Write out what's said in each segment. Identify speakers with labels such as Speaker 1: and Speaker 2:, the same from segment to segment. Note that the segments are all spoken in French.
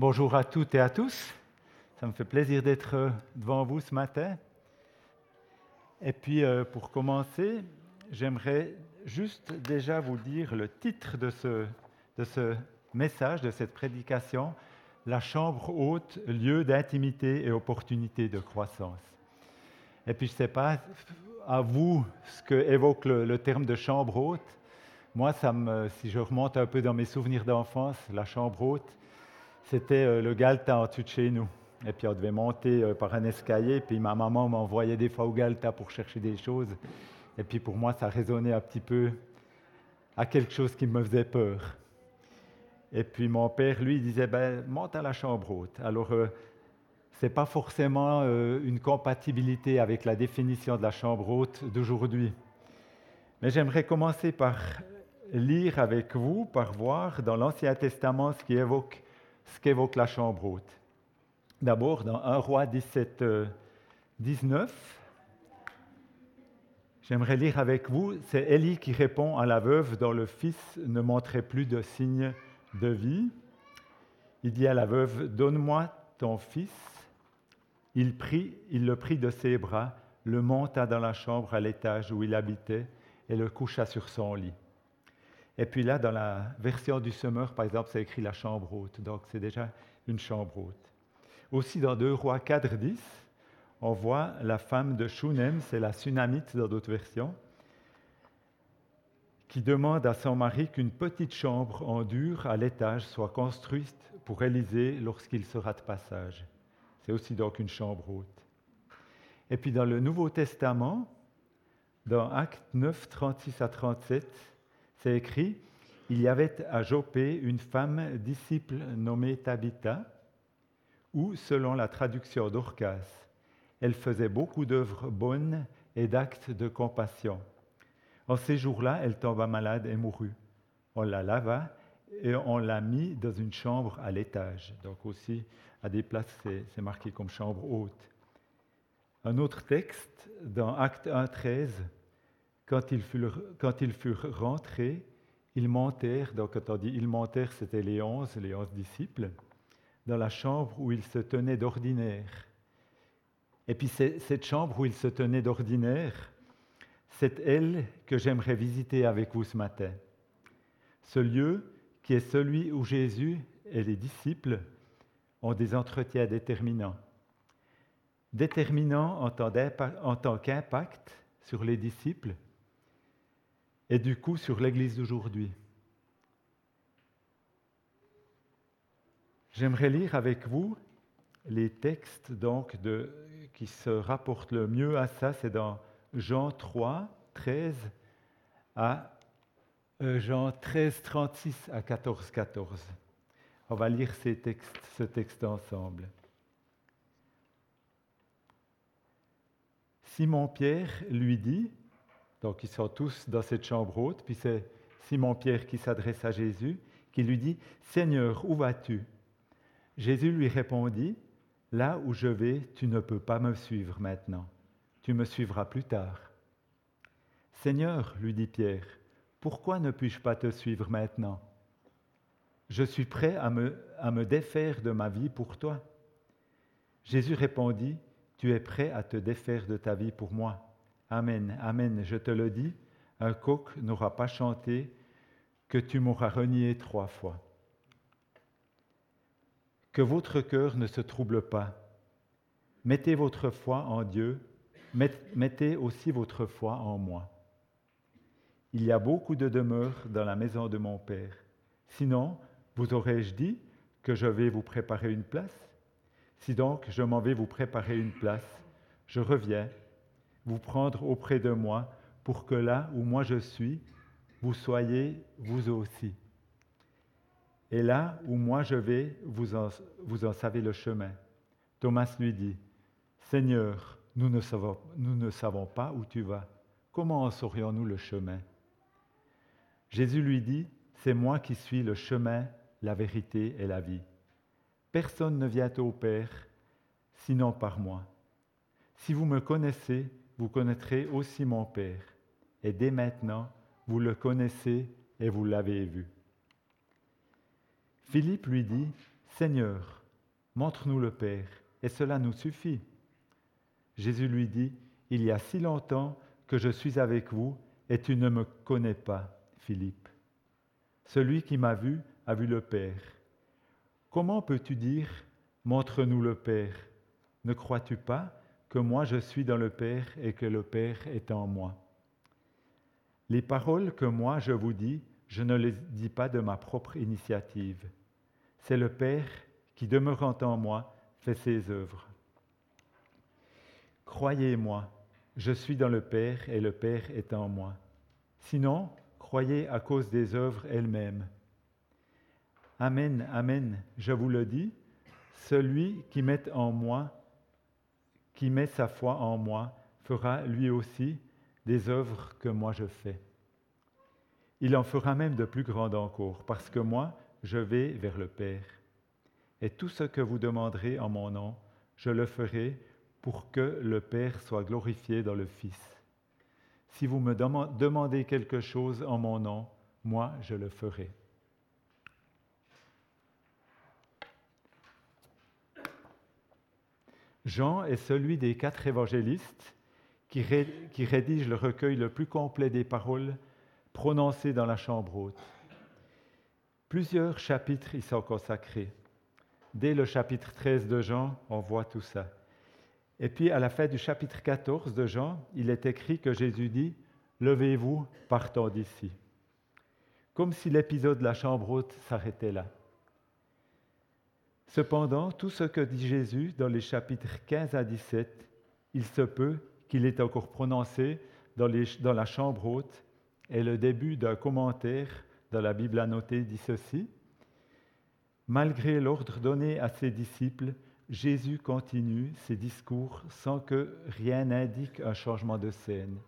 Speaker 1: Bonjour à toutes et à tous. Ça me fait plaisir d'être devant vous ce matin. Et puis, euh, pour commencer, j'aimerais juste déjà vous dire le titre de ce, de ce message, de cette prédication, La chambre haute, lieu d'intimité et opportunité de croissance. Et puis, je ne sais pas à vous ce que évoque le, terme de chambre haute. Moi, ça me, si je remonte un peu dans mes souvenirs d'enfance, la chambre haute, c'était euh, le Galta en dessus de chez nous. Et puis on devait monter euh, par un escalier, puis ma maman m'envoyait des fois au Galta pour chercher des choses. Et puis pour moi, ça résonnait un petit peu à quelque chose qui me faisait peur. Et puis mon père, lui, disait, ben, monte à la chambre haute. Alors, euh, ce n'est pas forcément une compatibilité avec la définition de la chambre haute d'aujourd'hui. Mais j'aimerais commencer par lire avec vous, par voir dans l'Ancien Testament ce qui évoque ce qu'évoque la chambre haute. D'abord, dans 1 roi 17, 19, euh, j'aimerais lire avec vous, c'est Élie qui répond à la veuve dont le fils ne montrait plus de signe de vie. Il dit à la veuve, Donne-moi ton fils. Il, prit, il le prit de ses bras, le monta dans la chambre à l'étage où il habitait et le coucha sur son lit. Et puis là, dans la version du Semeur, par exemple, c'est écrit la chambre haute. Donc c'est déjà une chambre haute. Aussi dans 2 Rois 4, 10, on voit la femme de Shunem, c'est la Sunamite dans d'autres versions, qui demande à son mari qu'une petite chambre en dur à l'étage soit construite pour Élisée lorsqu'il sera de passage. C'est aussi donc une chambre haute. Et puis dans le Nouveau Testament, dans Actes 9, 36 à 37, c'est écrit, il y avait à Jopé une femme disciple nommée Tabitha, ou, selon la traduction d'Orcas, elle faisait beaucoup d'œuvres bonnes et d'actes de compassion. En ces jours-là, elle tomba malade et mourut. On la lava et on l'a mis dans une chambre à l'étage. Donc aussi, à des places, c'est marqué comme chambre haute. Un autre texte, dans Acte 1, 13, quand ils, furent, quand ils furent rentrés, ils montèrent, donc quand on dit ils montèrent, c'était les onze, les onze disciples, dans la chambre où ils se tenaient d'ordinaire. Et puis cette chambre où ils se tenaient d'ordinaire, c'est elle que j'aimerais visiter avec vous ce matin. Ce lieu qui est celui où Jésus et les disciples ont des entretiens déterminants. Déterminants en tant qu'impact sur les disciples, et du coup sur l'Église d'aujourd'hui. J'aimerais lire avec vous les textes donc qui se rapportent le mieux à ça, c'est dans Jean 3, 13 à euh, Jean 13, 36 à 14, 14. On va lire ces textes, ce texte ensemble. Simon-Pierre lui dit, donc ils sont tous dans cette chambre haute, puis c'est Simon-Pierre qui s'adresse à Jésus, qui lui dit, Seigneur, où vas-tu? Jésus lui répondit, Là où je vais, tu ne peux pas me suivre maintenant, tu me suivras plus tard. Seigneur, lui dit Pierre, pourquoi ne puis-je pas te suivre maintenant? Je suis prêt à me, à me défaire de ma vie pour toi. Jésus répondit, Tu es prêt à te défaire de ta vie pour moi. Amen, Amen, je te le dis, un coq n'aura pas chanté que tu m'auras renié trois fois. Que votre cœur ne se trouble pas. Mettez votre foi en Dieu, mettez aussi votre foi en moi. Il y a beaucoup de demeures dans la maison de mon Père. Sinon, vous aurais-je dit que je vais vous préparer une place? Si donc je m'en vais vous préparer une place, je reviens vous prendre auprès de moi pour que là où moi je suis, vous soyez vous aussi. Et là où moi je vais, vous en, savez le chemin. Thomas lui dit, Seigneur, nous ne, savons, nous ne savons pas où tu vas. Comment en saurions-nous le chemin? Jésus lui dit, C'est moi qui suis le chemin, la vérité et la vie. Personne ne vient au Père sinon par moi. Si vous me connaissez, vous connaîtrez aussi mon Père. Et dès maintenant, vous le connaissez et vous l'avez vu. Philippe lui dit, Seigneur, montre-nous le Père, et cela nous suffit. Jésus lui dit, Il y a si longtemps que je suis avec vous, et tu ne me connais pas, Philippe. Celui qui m'a vu a vu le Père. Comment peux-tu dire, Montre-nous le Père Ne crois-tu pas que moi je suis dans le Père et que le Père est en moi Les paroles que moi je vous dis, je ne les dis pas de ma propre initiative. C'est le Père qui, demeurant en moi, fait ses œuvres. Croyez-moi, je suis dans le Père et le Père est en moi. Sinon, croyez à cause des œuvres elles-mêmes. Amen, amen, je vous le dis, celui qui met en moi, qui met sa foi en moi, fera lui aussi des œuvres que moi je fais. Il en fera même de plus grandes encore, parce que moi, je vais vers le Père. Et tout ce que vous demanderez en mon nom, je le ferai pour que le Père soit glorifié dans le Fils. Si vous me demandez quelque chose en mon nom, moi, je le ferai. Jean est celui des quatre évangélistes qui, rédige le recueil le plus complet des paroles prononcées dans la chambre haute. Plusieurs chapitres y sont consacrés. Dès le chapitre 13 de Jean, on voit tout ça. Et puis à la fin du chapitre 14 de Jean, il est écrit que Jésus dit, Levez-vous, partons d'ici. Comme si l'épisode de la chambre haute s'arrêtait là. Cependant, tout ce que dit Jésus dans les chapitres 15 à 17, il se peut qu'il ait encore prononcé dans, la chambre haute, et le début d'un commentaire dans la Bible annotée dit ceci. Malgré l'ordre donné à ses disciples, Jésus continue ses discours sans que rien n'indique un changement de scène.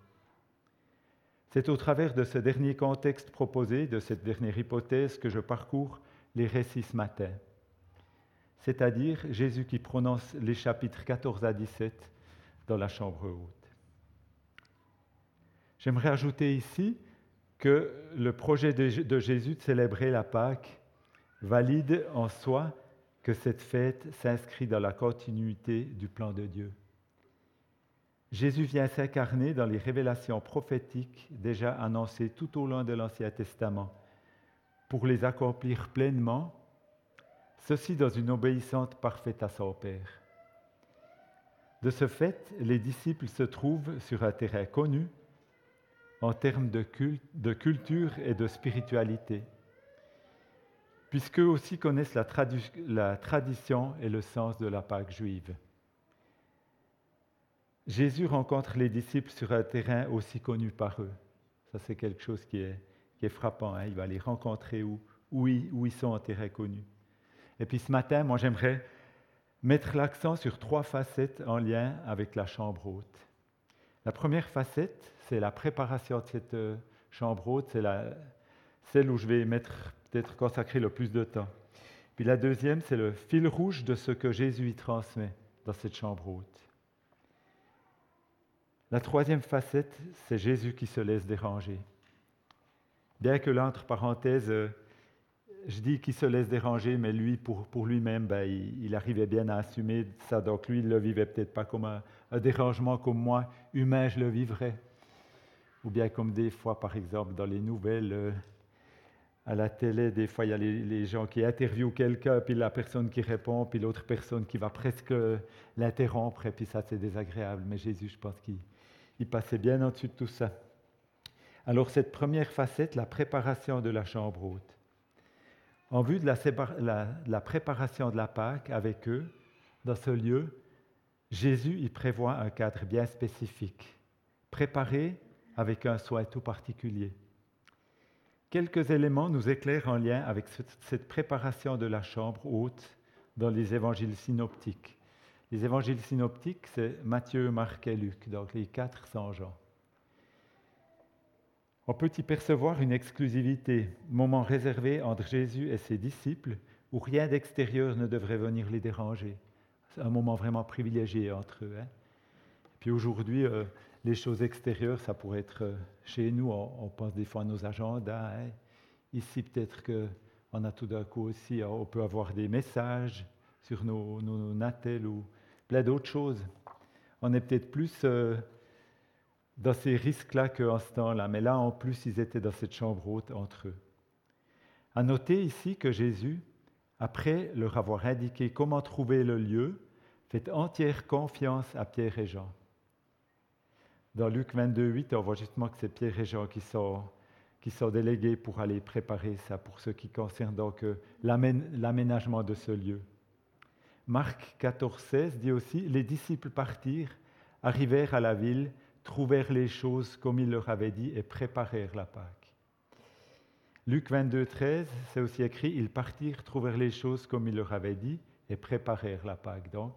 Speaker 1: C'est au travers de ce dernier contexte proposé, de cette dernière hypothèse, que je parcours les récits ce matin. C'est-à-dire Jésus qui prononce les chapitres 14 à 17 dans la chambre haute. J'aimerais ajouter ici que le projet de Jésus de célébrer la Pâque valide en soi que cette fête s'inscrit dans la continuité du plan de Dieu. Jésus vient s'incarner dans les révélations prophétiques déjà annoncées tout au long de l'Ancien Testament pour les accomplir pleinement, ceci dans une obéissance parfaite à son Père. De ce fait, les disciples se trouvent sur un terrain connu en termes de, culture et de spiritualité puisqu'eux aussi connaissent la, tradition et le sens de la Pâque juive. Jésus rencontre les disciples sur un terrain aussi connu par eux. Ça, c'est quelque chose qui est, frappant. Hein. Il va les rencontrer où ils sont en terrain connu. Et puis ce matin, moi, j'aimerais mettre l'accent sur trois facettes en lien avec la chambre haute. La première facette, c'est la préparation de cette euh, chambre haute, c'est celle où je vais mettre peut-être consacrer le plus de temps. Puis la deuxième, c'est le fil rouge de ce que Jésus y transmet dans cette chambre haute. La troisième facette, c'est Jésus qui se laisse déranger. Bien que l'entre parenthèse, euh, je dis qu'il se laisse déranger, mais lui, pour, pour lui-même, ben, il, arrivait bien à assumer ça. Donc lui, il ne le vivait peut-être pas comme un, dérangement comme moi, humain, je le vivrais. Ou bien comme des fois, par exemple, dans les nouvelles, euh, à la télé, des fois, il y a les, gens qui interviewent quelqu'un, puis la personne qui répond, puis l'autre personne qui va presque l'interrompre, et puis ça, c'est désagréable. Mais Jésus, je pense qu'il passait bien en dessus de tout ça. Alors, cette première facette, la préparation de la chambre haute. En vue de la, préparation de la Pâque avec eux, dans ce lieu, Jésus y prévoit un cadre bien spécifique, préparé avec un soin tout particulier. Quelques éléments nous éclairent en lien avec cette préparation de la chambre haute dans les évangiles synoptiques. Les évangiles synoptiques, c'est Matthieu, Marc et Luc, donc les quatre sans Jean. On peut y percevoir une exclusivité, moment réservé entre Jésus et ses disciples, où rien d'extérieur ne devrait venir les déranger. C'est un moment vraiment privilégié entre eux. Hein. Puis aujourd'hui, euh, les choses extérieures, ça pourrait être euh, chez nous, on, pense des fois à nos agendas. Hein. Ici, peut-être que On a tout d'un coup aussi, on peut avoir des messages sur nos, nos, natels ou plein d'autres choses. On est peut-être plus euh, dans ces risques-là qu'en ce temps-là, mais là, en plus, ils étaient dans cette chambre haute entre eux. À noter ici que Jésus, après leur avoir indiqué comment trouver le lieu, fait entière confiance à Pierre et Jean. Dans Luc 22, 8, on voit justement que c'est Pierre et Jean qui sont, qui sont délégués pour aller préparer ça, pour ce qui concerne donc euh, l'aménagement de ce lieu. Marc 14, 16 dit aussi Les disciples partirent, arrivèrent à la ville, trouvèrent les choses comme il leur avait dit et préparèrent la Pâque. Luc 22, 13, c'est aussi écrit Ils partirent, trouvèrent les choses comme il leur avait dit et préparèrent la Pâque. Donc,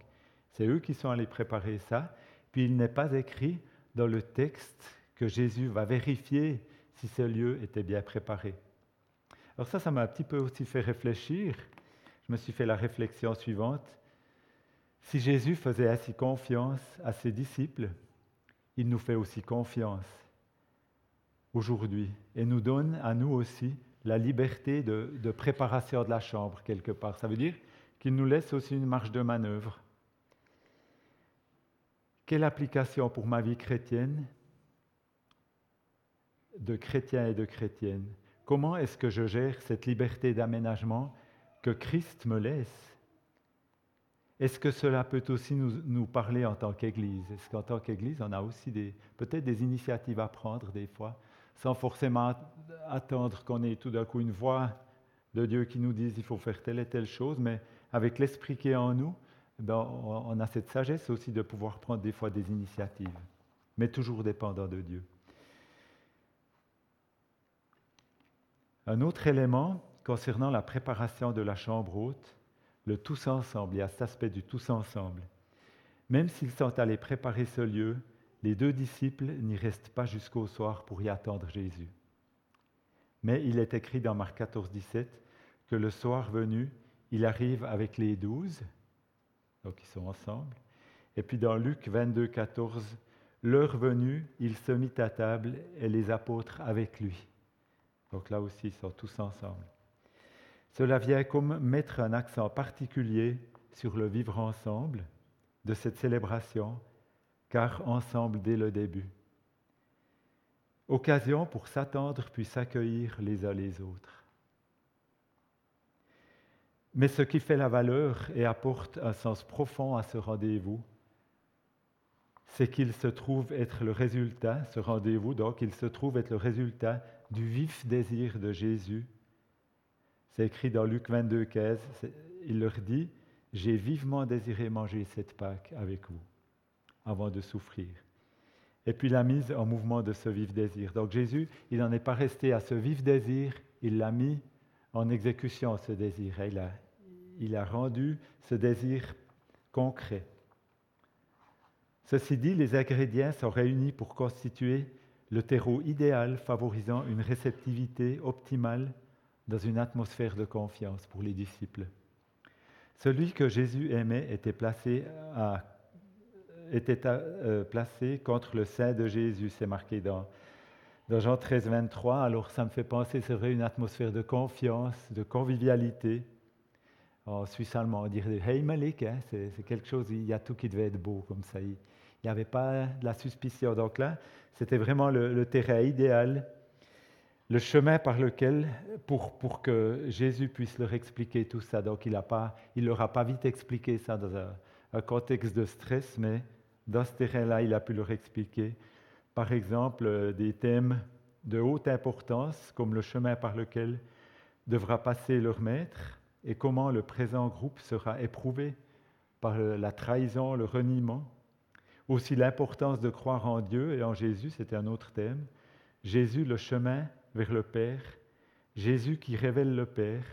Speaker 1: c'est eux qui sont allés préparer ça. Puis il n'est pas écrit dans le texte que Jésus va vérifier si ce lieu était bien préparé. Alors ça, ça m'a un petit peu aussi fait réfléchir. Je me suis fait la réflexion suivante. Si Jésus faisait ainsi confiance à ses disciples, il nous fait aussi confiance aujourd'hui et nous donne à nous aussi la liberté de, préparation de la chambre quelque part. Ça veut dire qu'il nous laisse aussi une marge de manœuvre. Quelle application pour ma vie chrétienne de chrétien et de chrétienne? Comment est-ce que je gère cette liberté d'aménagement que Christ me laisse? Est-ce que cela peut aussi nous, parler en tant qu'Église? Est-ce qu'en tant qu'Église, on a aussi peut-être des initiatives à prendre des fois, sans forcément attendre qu'on ait tout d'un coup une voix de Dieu qui nous dise il faut faire telle et telle chose, mais avec l'Esprit qui est en nous, ben, on a cette sagesse aussi de pouvoir prendre des fois des initiatives, mais toujours dépendant de Dieu. Un autre élément concernant la préparation de la chambre haute, le tous ensemble, y a cet aspect du tous ensemble. Même s'ils sont allés préparer ce lieu, les deux disciples n'y restent pas jusqu'au soir pour y attendre Jésus. Mais il est écrit dans Marc 14, 17 que le soir venu, il arrive avec les douze donc ils sont ensemble. Et puis dans Luc 22, 14, l'heure venue, il se mit à table et les apôtres avec lui. Donc là aussi, ils sont tous ensemble. Cela vient comme mettre un accent particulier sur le vivre ensemble de cette célébration, car ensemble dès le début. Occasion pour s'attendre puis s'accueillir les uns les autres. Mais ce qui fait la valeur et apporte un sens profond à ce rendez-vous, c'est qu'il se trouve être le résultat, ce rendez-vous, donc il se trouve être le résultat du vif désir de Jésus. C'est écrit dans Luc 22, 15, il leur dit, j'ai vivement désiré manger cette Pâque avec vous avant de souffrir. Et puis la mise en mouvement de ce vif désir. Donc Jésus, il n'en est pas resté à ce vif désir, il l'a mis en exécution, ce désir. Il a, il a rendu ce désir concret. Ceci dit, les ingrédients sont réunis pour constituer le terreau idéal favorisant une réceptivité optimale dans une atmosphère de confiance pour les disciples. Celui que Jésus aimait était placé, était euh, placé contre le sein de Jésus, c'est marqué dans, dans Jean 13, 23. Alors ça me fait penser, c'est vrai, une atmosphère de confiance, de convivialité, en suisse allemand, on dirait Hey Malik, hein, c'est quelque chose, il y a tout qui devait être beau comme ça. Il n'y avait pas de la suspicion. Donc là, c'était vraiment le, terrain idéal, le chemin par lequel, pour, pour que Jésus puisse leur expliquer tout ça. Donc il ne leur a pas vite expliqué ça dans un, un contexte de stress, mais dans ce terrain-là, il a pu leur expliquer, par exemple, euh, des thèmes de haute importance, comme le chemin par lequel devra passer leur maître, et comment le présent groupe sera éprouvé par la trahison, le reniement. Aussi l'importance de croire en Dieu et en Jésus, c'était un autre thème. Jésus, le chemin vers le Père. Jésus qui révèle le Père.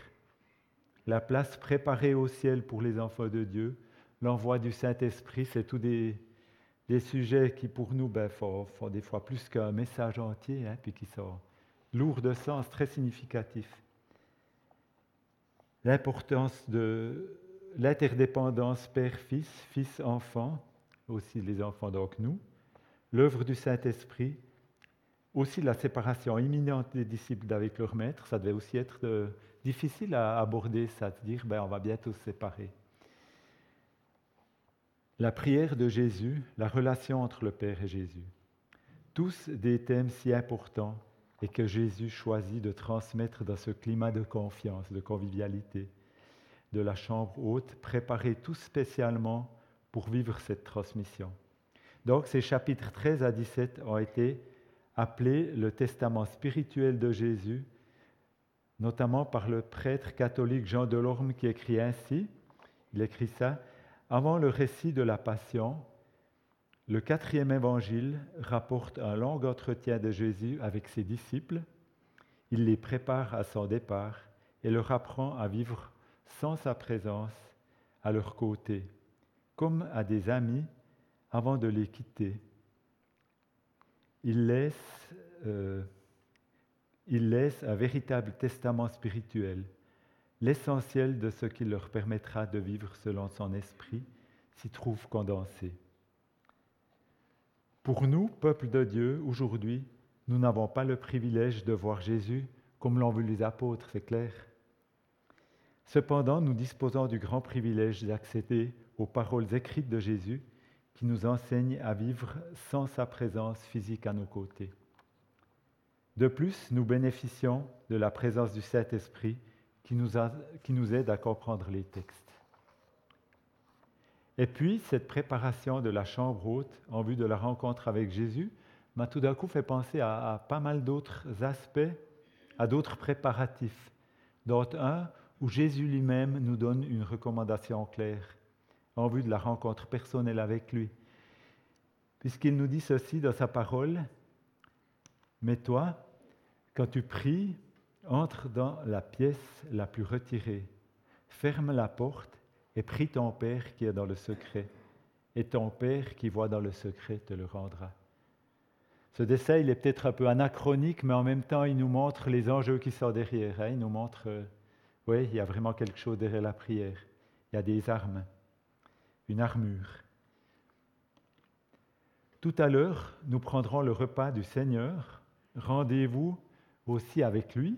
Speaker 1: La place préparée au ciel pour les enfants de Dieu. L'envoi du Saint-Esprit, c'est tous des, sujets qui pour nous ben, font, des fois plus qu'un message entier, hein, puis qui sont lourds de sens, très significatifs l'importance de l'interdépendance père-fils, fils-enfant, aussi les enfants donc nous, l'œuvre du Saint-Esprit, aussi la séparation imminente des disciples d'avec leur maître, ça devait aussi être difficile à aborder ça, de dire ben, on va bientôt se séparer. La prière de Jésus, la relation entre le Père et Jésus. Tous des thèmes si importants et que Jésus choisit de transmettre dans ce climat de confiance, de convivialité, de la chambre haute, préparés tout spécialement pour vivre cette transmission. Donc ces chapitres 13 à 17 ont été appelés le testament spirituel de Jésus, notamment par le prêtre catholique Jean Delorme qui écrit ainsi, il écrit ça, avant le récit de la Passion, le quatrième évangile rapporte un long entretien de Jésus avec ses disciples. Il les prépare à son départ et leur apprend à vivre sans sa présence à leur côté, comme à des amis avant de les quitter. Il laisse, euh, il laisse un véritable testament spirituel, l'essentiel de ce qui leur permettra de vivre selon son esprit s'y trouve condensé. Pour nous, peuple de Dieu, aujourd'hui, nous n'avons pas le privilège de voir Jésus comme l'ont vu les apôtres, c'est clair. Cependant, nous disposons du grand privilège d'accéder aux paroles écrites de Jésus qui nous enseignent à vivre sans sa présence physique à nos côtés. De plus, nous bénéficions de la présence du Saint-Esprit qui, qui nous, aide à comprendre les textes. Et puis, cette préparation de la chambre haute en vue de la rencontre avec Jésus m'a tout d'un coup fait penser à pas mal d'autres aspects, à d'autres préparatifs, dont un où Jésus lui-même nous donne une recommandation claire en vue de la rencontre personnelle avec lui. Puisqu'il nous dit ceci dans sa parole, mais toi, quand tu pries, entre dans la pièce la plus retirée, ferme la porte et prie ton Père qui est dans le secret, et ton Père qui voit dans le secret te le rendra. Ce dessin, il est peut-être un peu anachronique, mais en même temps, il nous montre les enjeux qui sont derrière. Hein. Il nous montre, euh, oui, il y a vraiment quelque chose derrière la prière. Il y a des armes, une armure. Tout à l'heure, nous prendrons le repas du Seigneur. Rendez-vous aussi avec lui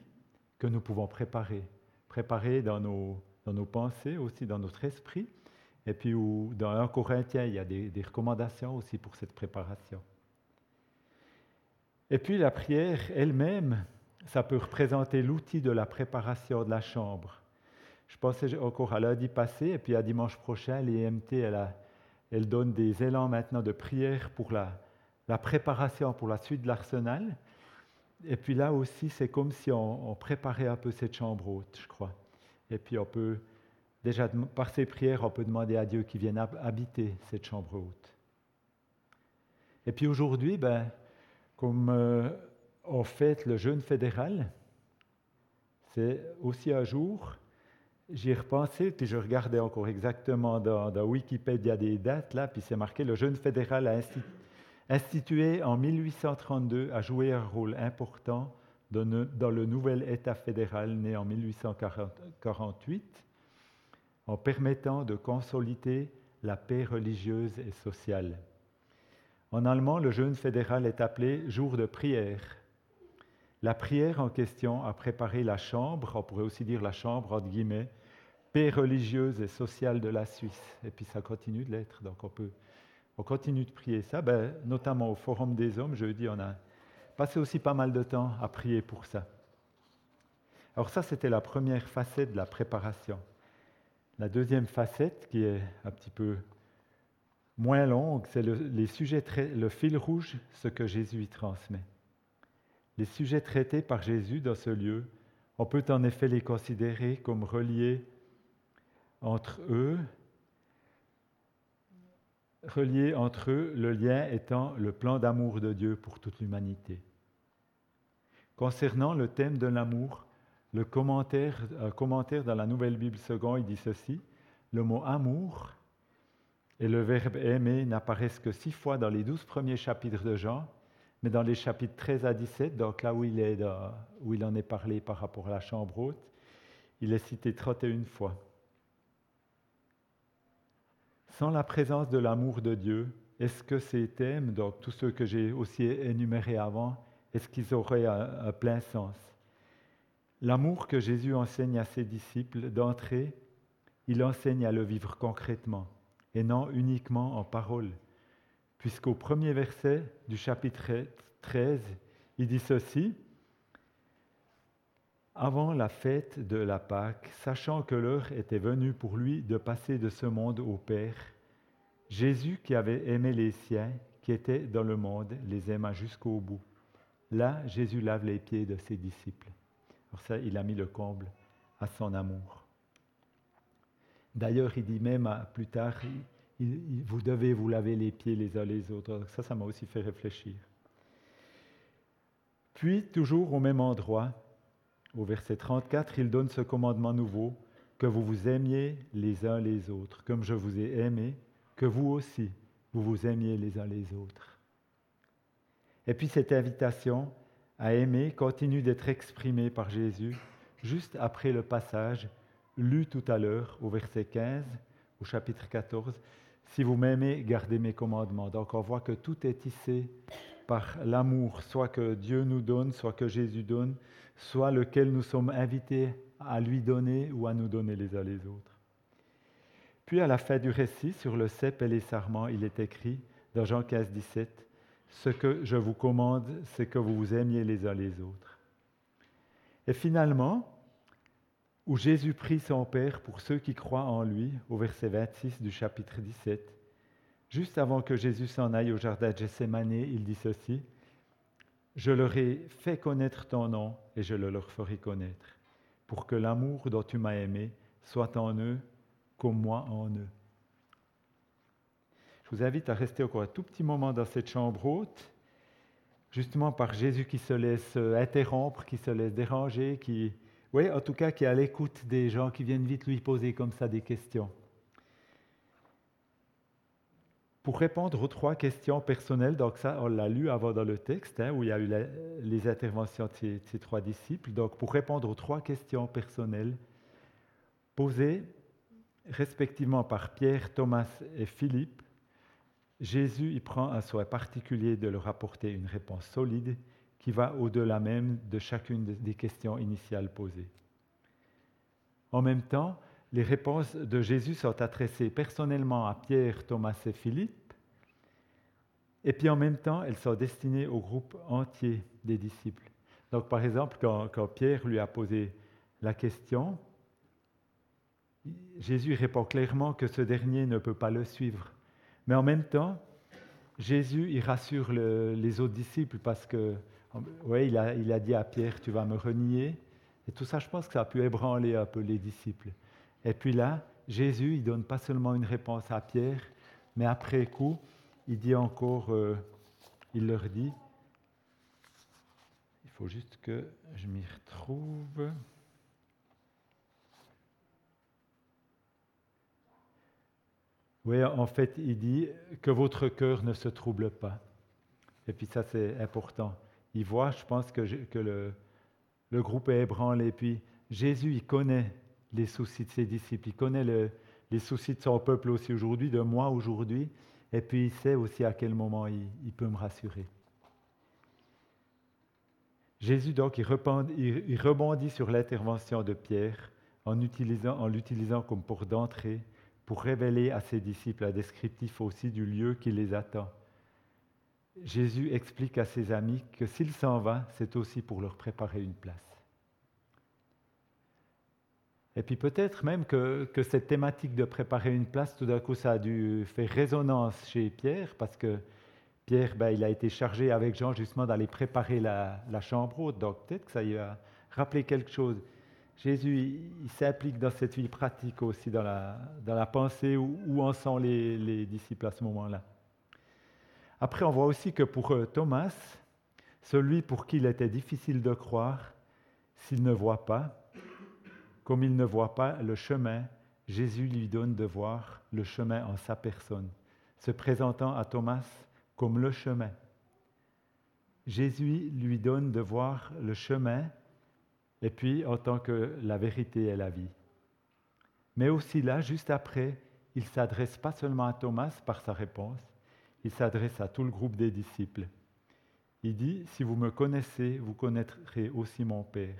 Speaker 1: que nous pouvons préparer. Préparer dans nos, dans nos pensées, aussi dans notre esprit. Et puis dans 1 Corinthiens, il y a des recommandations aussi pour cette préparation. Et puis la prière elle-même, ça peut représenter l'outil de la préparation de la chambre. Je pensais encore à lundi passé, et puis à dimanche prochain, l'IMT, elle, elle donne des élans maintenant de prière pour la, préparation pour la suite de l'arsenal. Et puis là aussi, c'est comme si on, on, préparait un peu cette chambre haute, je crois. Et puis on peut, déjà par ces prières, on peut demander à Dieu qu'il vienne habiter cette chambre haute. Et puis aujourd'hui, ben, comme euh, on fête le jeûne fédéral, c'est aussi un jour, j'y ai repensé, puis je regardais encore exactement dans, Wikipédia des dates, là, puis c'est marqué le jeûne fédéral a institué en 1832, a joué un rôle important dans le nouvel État fédéral né en 1848 en permettant de consolider la paix religieuse et sociale. En allemand, le jeûne fédéral est appelé jour de prière. La prière en question a préparé la chambre, on pourrait aussi dire la chambre entre guillemets, paix religieuse et sociale de la Suisse. Et puis ça continue de l'être, donc on peut on continue de prier ça, ben, notamment au Forum des Hommes, jeudi, on a passé aussi pas mal de temps à prier pour ça. Alors ça, c'était la première facette de la préparation. La deuxième facette, qui est un petit peu moins longue, c'est le, les sujets le fil rouge, ce que Jésus y transmet. Les sujets traités par Jésus dans ce lieu, on peut en effet les considérer comme reliés entre eux reliés entre eux, le lien étant le plan d'amour de Dieu pour toute l'humanité. Concernant le thème de l'amour, le commentaire, commentaire dans la Nouvelle Bible seconde, il dit ceci, le mot amour et le verbe aimer n'apparaissent que six fois dans les douze premiers chapitres de Jean, mais dans les chapitres 13 à 17, donc là il, où il en est parlé par rapport à la chambre haute, il est cité 31 fois. Sans la présence de l'amour de Dieu, est-ce que ces thèmes, donc tous ceux que j'ai aussi énumérés avant, est-ce qu'ils auraient un, plein sens? L'amour que Jésus enseigne à ses disciples d'entrée, il enseigne à le vivre concrètement et non uniquement en parole. Puisqu'au premier verset du chapitre 13, il dit ceci, Avant la fête de la Pâque, sachant que l'heure était venue pour lui de passer de ce monde au Père, Jésus qui avait aimé les siens, qui étaient dans le monde, les aima jusqu'au bout. Là, Jésus lave les pieds de ses disciples. Pour ça, il a mis le comble à son amour. D'ailleurs, il dit même plus tard, vous devez vous laver les pieds les uns les autres. Ça, ça m'a aussi fait réfléchir. Puis, toujours au même endroit, au verset 34, il donne ce commandement nouveau, que vous vous aimiez les uns les autres, comme je vous ai aimé, que vous aussi, vous vous aimiez les uns les autres. Et puis cette invitation à aimer continue d'être exprimée par Jésus juste après le passage lu tout à l'heure au verset 15, au chapitre 14. Si vous m'aimez, gardez mes commandements. Donc on voit que tout est tissé par l'amour, soit que Dieu nous donne, soit que Jésus donne, soit lequel nous sommes invités à lui donner ou à nous donner les uns les autres. Puis à la fin du récit, sur le cep et les sarments, il est écrit dans Jean 15, 17, Ce que je vous commande, c'est que vous vous aimiez les uns les autres. Et finalement, où Jésus prie son Père pour ceux qui croient en lui, au verset 26 du chapitre 17, juste avant que Jésus s'en aille au jardin de Gethsemane, il dit ceci, Je leur ai fait connaître ton nom et je le leur ferai connaître, pour que l'amour dont tu m'as aimé soit en eux comme moi en eux. Je vous invite à rester encore un tout petit moment dans cette chambre haute, justement par Jésus qui se laisse interrompre, qui se laisse déranger, qui, oui, en tout cas, qui est à l'écoute des gens qui viennent vite lui poser comme ça des questions. Pour répondre aux trois questions personnelles, donc ça, on l'a lu avant dans le texte, hein, où il y a eu les interventions de ces, trois disciples. Donc, pour répondre aux trois questions personnelles posées respectivement par Pierre, Thomas et Philippe, Jésus y prend un soin particulier de leur apporter une réponse solide qui va au-delà même de chacune des questions initiales posées. En même temps, les réponses de Jésus sont adressées personnellement à Pierre, Thomas et Philippe, et puis en même temps, elles sont destinées au groupe entier des disciples. Donc par exemple, quand, Pierre lui a posé la question, Jésus répond clairement que ce dernier ne peut pas le suivre. Mais en même temps, Jésus il rassure les autres disciples parce que oui, il a, il a dit à Pierre, tu vas me renier. Et tout ça, je pense que ça a pu ébranler un peu les disciples. Et puis là, Jésus, il donne pas seulement une réponse à Pierre, mais après coup, il dit encore, euh, il leur dit, il faut juste que je m'y retrouve. Oui, en fait, il dit que votre cœur ne se trouble pas. Et puis ça, c'est important il voit, je pense, que, le, groupe est ébranlé. Puis Jésus, il connaît les soucis de ses disciples, il connaît les soucis de son peuple aussi aujourd'hui, de moi aujourd'hui, et puis il sait aussi à quel moment il, peut me rassurer. Jésus, donc, il rebondit, sur l'intervention de Pierre en l'utilisant comme pour d'entrée pour révéler à ses disciples un descriptif aussi du lieu qui les attend. Jésus explique à ses amis que s'il s'en va, c'est aussi pour leur préparer une place. Et puis peut-être même que, cette thématique de préparer une place, tout d'un coup, ça a dû faire résonance chez Pierre, parce que Pierre, ben, il a été chargé avec Jean justement d'aller préparer la, chambre haute. Donc peut-être que ça lui a rappelé quelque chose. Jésus, il, s'implique dans cette vie pratique aussi, dans la, dans la pensée, où, où en sont les disciples à ce moment-là. Après, on voit aussi que pour euh, Thomas, celui pour qui il était difficile de croire, s'il ne voit pas, comme il ne voit pas le chemin, Jésus lui donne de voir le chemin en sa personne, se présentant à Thomas comme le chemin. Jésus lui donne de voir le chemin, et puis en tant que la vérité et la vie. Mais aussi là, juste après, il s'adresse pas seulement à Thomas par sa réponse, il s'adresse à tout le groupe des disciples. Il dit, si vous me connaissez, vous connaîtrez aussi mon Père.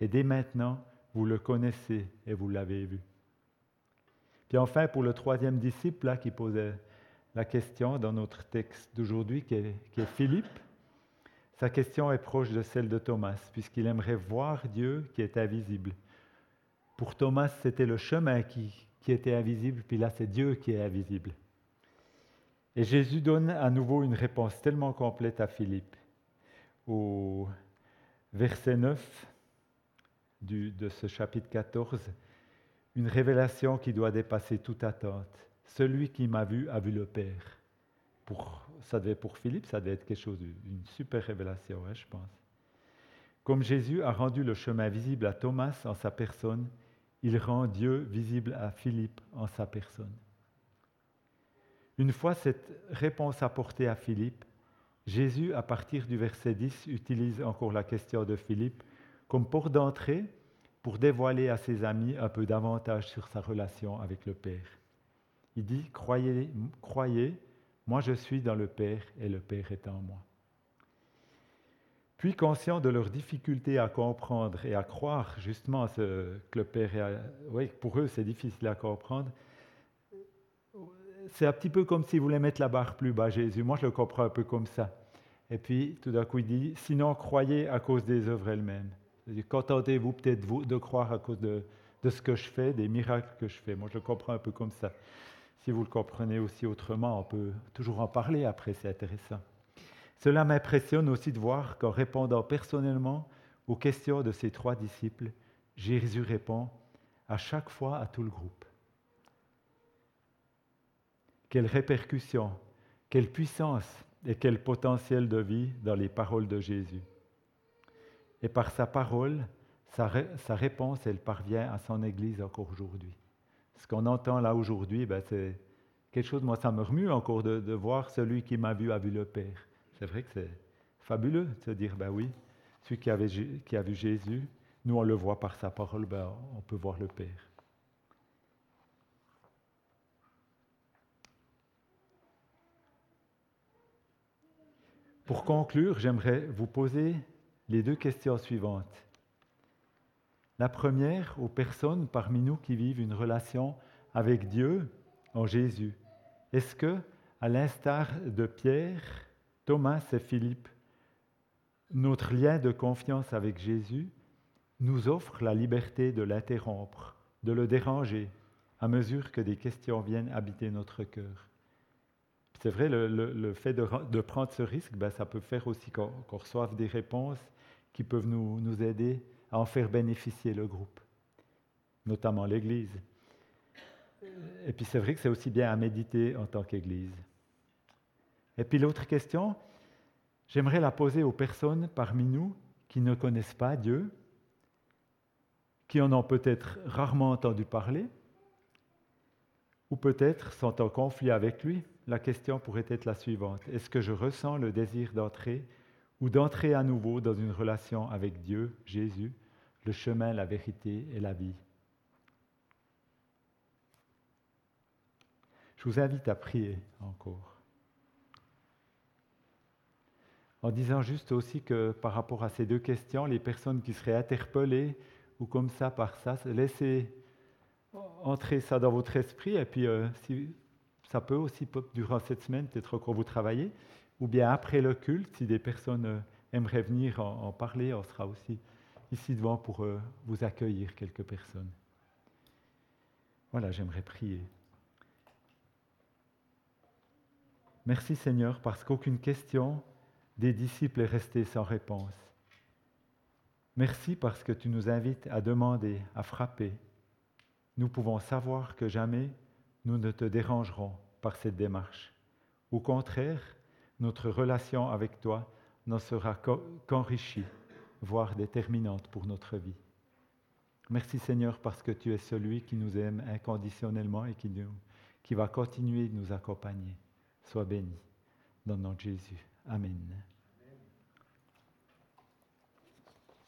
Speaker 1: et dès maintenant, vous le connaissez et vous l'avez vu. Puis enfin, pour le troisième disciple là, qui posait la question dans notre texte d'aujourd'hui, qui, est, Philippe, sa question est proche de celle de Thomas, puisqu'il aimerait voir Dieu qui est invisible. Pour Thomas, c'était le chemin qui, qui était invisible, puis là, c'est Dieu qui est invisible. Et Jésus donne à nouveau une réponse tellement complète à Philippe. Au verset 9 de ce chapitre 14, une révélation qui doit dépasser toute attente. Celui qui m'a vu a vu le Père. Pour, ça devait pour Philippe, ça devait être quelque chose, une super révélation, hein, je pense. Comme Jésus a rendu le chemin visible à Thomas en sa personne, il rend Dieu visible à Philippe en sa personne. Une fois cette réponse apportée à Philippe, Jésus, à partir du verset 10, utilise encore la question de Philippe comme porte d'entrée pour dévoiler à ses amis un peu davantage sur sa relation avec le Père. Il dit, croyez, croyez, moi je suis dans le Père et le Père est en moi. Puis, conscient de leur difficulté à comprendre et à croire justement que le Père est... Oui, pour eux c'est difficile à comprendre. C'est un petit peu comme s'ils voulaient mettre la barre plus bas, Jésus. Moi, je le comprends un peu comme ça. Et puis, tout d'un coup, il dit, sinon, croyez à cause des œuvres elles-mêmes. Contentez-vous peut-être de croire à cause de, de, ce que je fais, des miracles que je fais. Moi, je le comprends un peu comme ça. Si vous le comprenez aussi autrement, on peut toujours en parler après, c'est intéressant. Cela m'impressionne aussi de voir qu'en répondant personnellement aux questions de ces trois disciples, Jésus répond à chaque fois à tout le groupe. Quelle répercussion, quelle puissance et quel potentiel de vie dans les paroles de Jésus. Et par sa parole, sa, réponse, elle parvient à son Église encore aujourd'hui. Ce qu'on entend là aujourd'hui, ben c'est quelque chose, moi ça me remue encore de, voir celui qui m'a vu a vu le Père. C'est vrai que c'est fabuleux de se dire, ben oui, celui qui a vu Jésus, nous on le voit par sa parole, ben on peut voir le Père. Pour conclure, j'aimerais vous poser les deux questions suivantes. La première, aux personnes parmi nous qui vivent une relation avec Dieu en Jésus. Est-ce que, à l'instar de Pierre, Thomas et Philippe, notre lien de confiance avec Jésus nous offre la liberté de l'interrompre, de le déranger, à mesure que des questions viennent habiter notre cœur? C'est vrai, le, fait de, prendre ce risque, ben, ça peut faire aussi qu'on reçoive des réponses qui peuvent nous, aider à en faire bénéficier le groupe, notamment l'Église. Et puis c'est vrai que c'est aussi bien à méditer en tant qu'Église. Et puis l'autre question, j'aimerais la poser aux personnes parmi nous qui ne connaissent pas Dieu, qui en ont peut-être rarement entendu parler, ou peut-être sont en conflit avec lui. La question pourrait être la suivante. Est-ce que je ressens le désir d'entrer ou d'entrer à nouveau dans une relation avec Dieu, Jésus, le chemin, la vérité et la vie Je vous invite à prier encore. en disant juste aussi que par rapport à ces deux questions, les personnes qui seraient interpellées ou comme ça par ça, laissez entrer ça dans votre esprit et puis euh, ça peut aussi durant cette semaine, peut-être quand vous travaillez, ou bien après le culte, si des personnes euh, aimeraient venir en, parler, on sera aussi ici devant pour euh, vous accueillir quelques personnes. Voilà, j'aimerais prier. Merci Seigneur parce qu'aucune question des disciples est resté sans réponse. Merci parce que tu nous invites à demander, à frapper. Nous pouvons savoir que jamais nous ne te dérangerons par cette démarche. Au contraire, notre relation avec toi n'en sera qu'enrichie, voire déterminante pour notre vie. Merci Seigneur parce que tu es celui qui nous aime inconditionnellement et qui, nous, qui va continuer de nous accompagner. Sois béni dans le nom de Jésus. Amen.